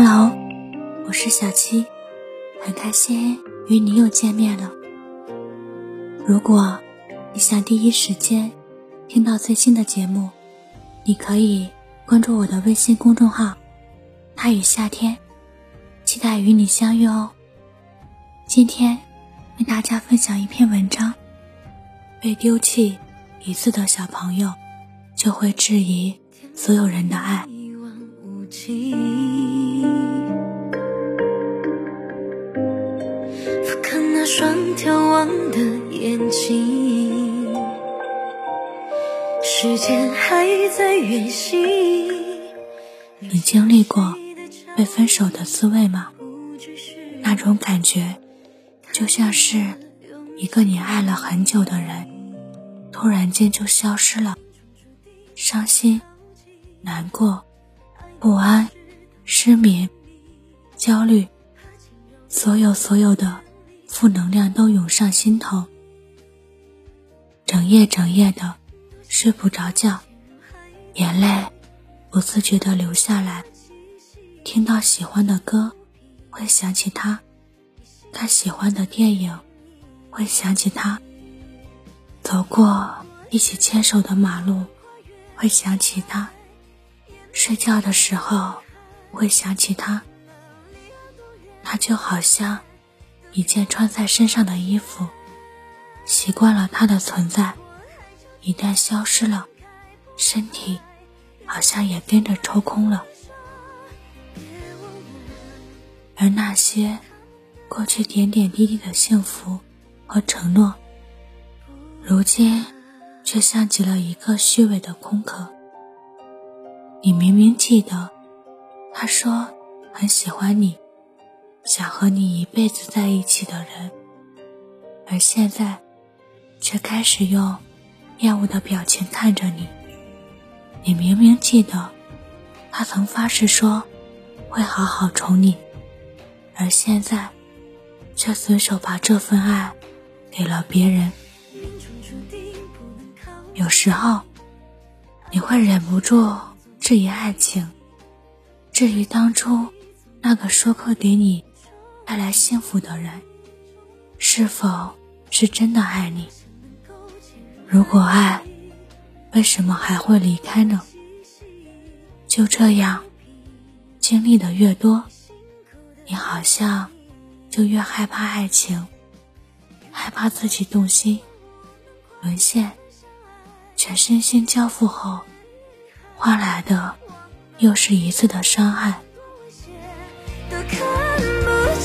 Hello，我是小七，很开心与你又见面了。如果你想第一时间听到最新的节目，你可以关注我的微信公众号“他与夏天”，期待与你相遇哦。今天为大家分享一篇文章：被丢弃一次的小朋友，就会质疑所有人的爱。双眺望的眼睛，时间还在远行。你经历过被分手的滋味吗？那种感觉，就像是一个你爱了很久的人，突然间就消失了。伤心、难过、不安、失眠、焦虑，所有所有的。负能量都涌上心头，整夜整夜的睡不着觉，眼泪不自觉的流下来。听到喜欢的歌，会想起他；看喜欢的电影，会想起他；走过一起牵手的马路，会想起他；睡觉的时候，会想起他。他就好像……一件穿在身上的衣服，习惯了它的存在，一旦消失了，身体好像也跟着抽空了。而那些过去点点滴滴的幸福和承诺，如今却像极了一个虚伪的空壳。你明明记得，他说很喜欢你。想和你一辈子在一起的人，而现在，却开始用厌恶的表情看着你。你明明记得，他曾发誓说会好好宠你，而现在，却随手把这份爱给了别人。有时候，你会忍不住质疑爱情，质疑当初那个说过给你。带来幸福的人，是否是真的爱你？如果爱，为什么还会离开呢？就这样，经历的越多，你好像就越害怕爱情，害怕自己动心，沦陷，全身心交付后，换来的又是一次的伤害。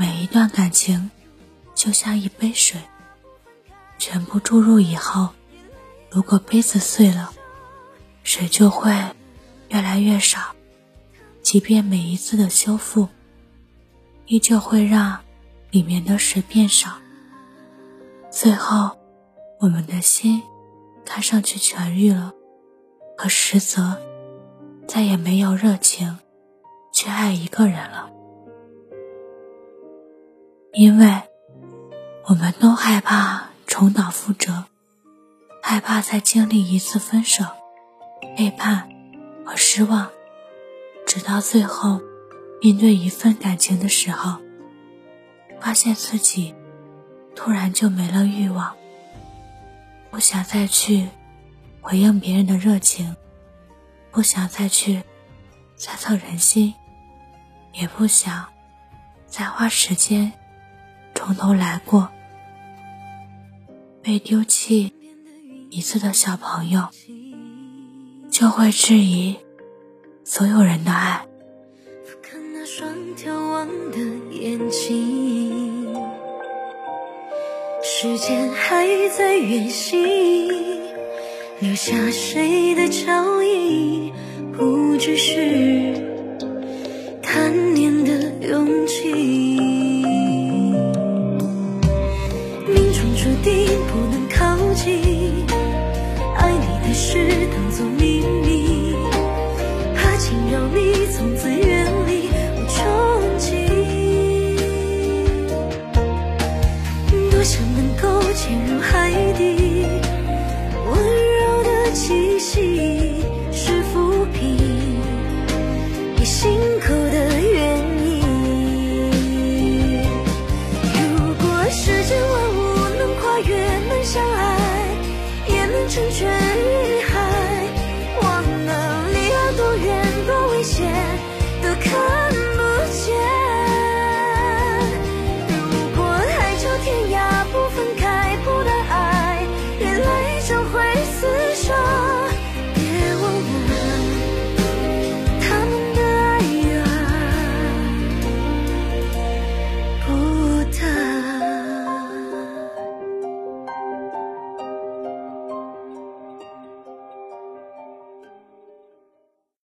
每一段感情，就像一杯水，全部注入以后，如果杯子碎了，水就会越来越少。即便每一次的修复，依旧会让里面的水变少，最后。我们的心看上去痊愈了，可实则再也没有热情去爱一个人了，因为我们都害怕重蹈覆辙，害怕再经历一次分手、背叛和失望，直到最后面对一份感情的时候，发现自己突然就没了欲望。不想再去回应别人的热情，不想再去猜测人心，也不想再花时间从头来过。被丢弃一次的小朋友，就会质疑所有人的爱。时间还在远行，留下谁的脚印？不只是只知。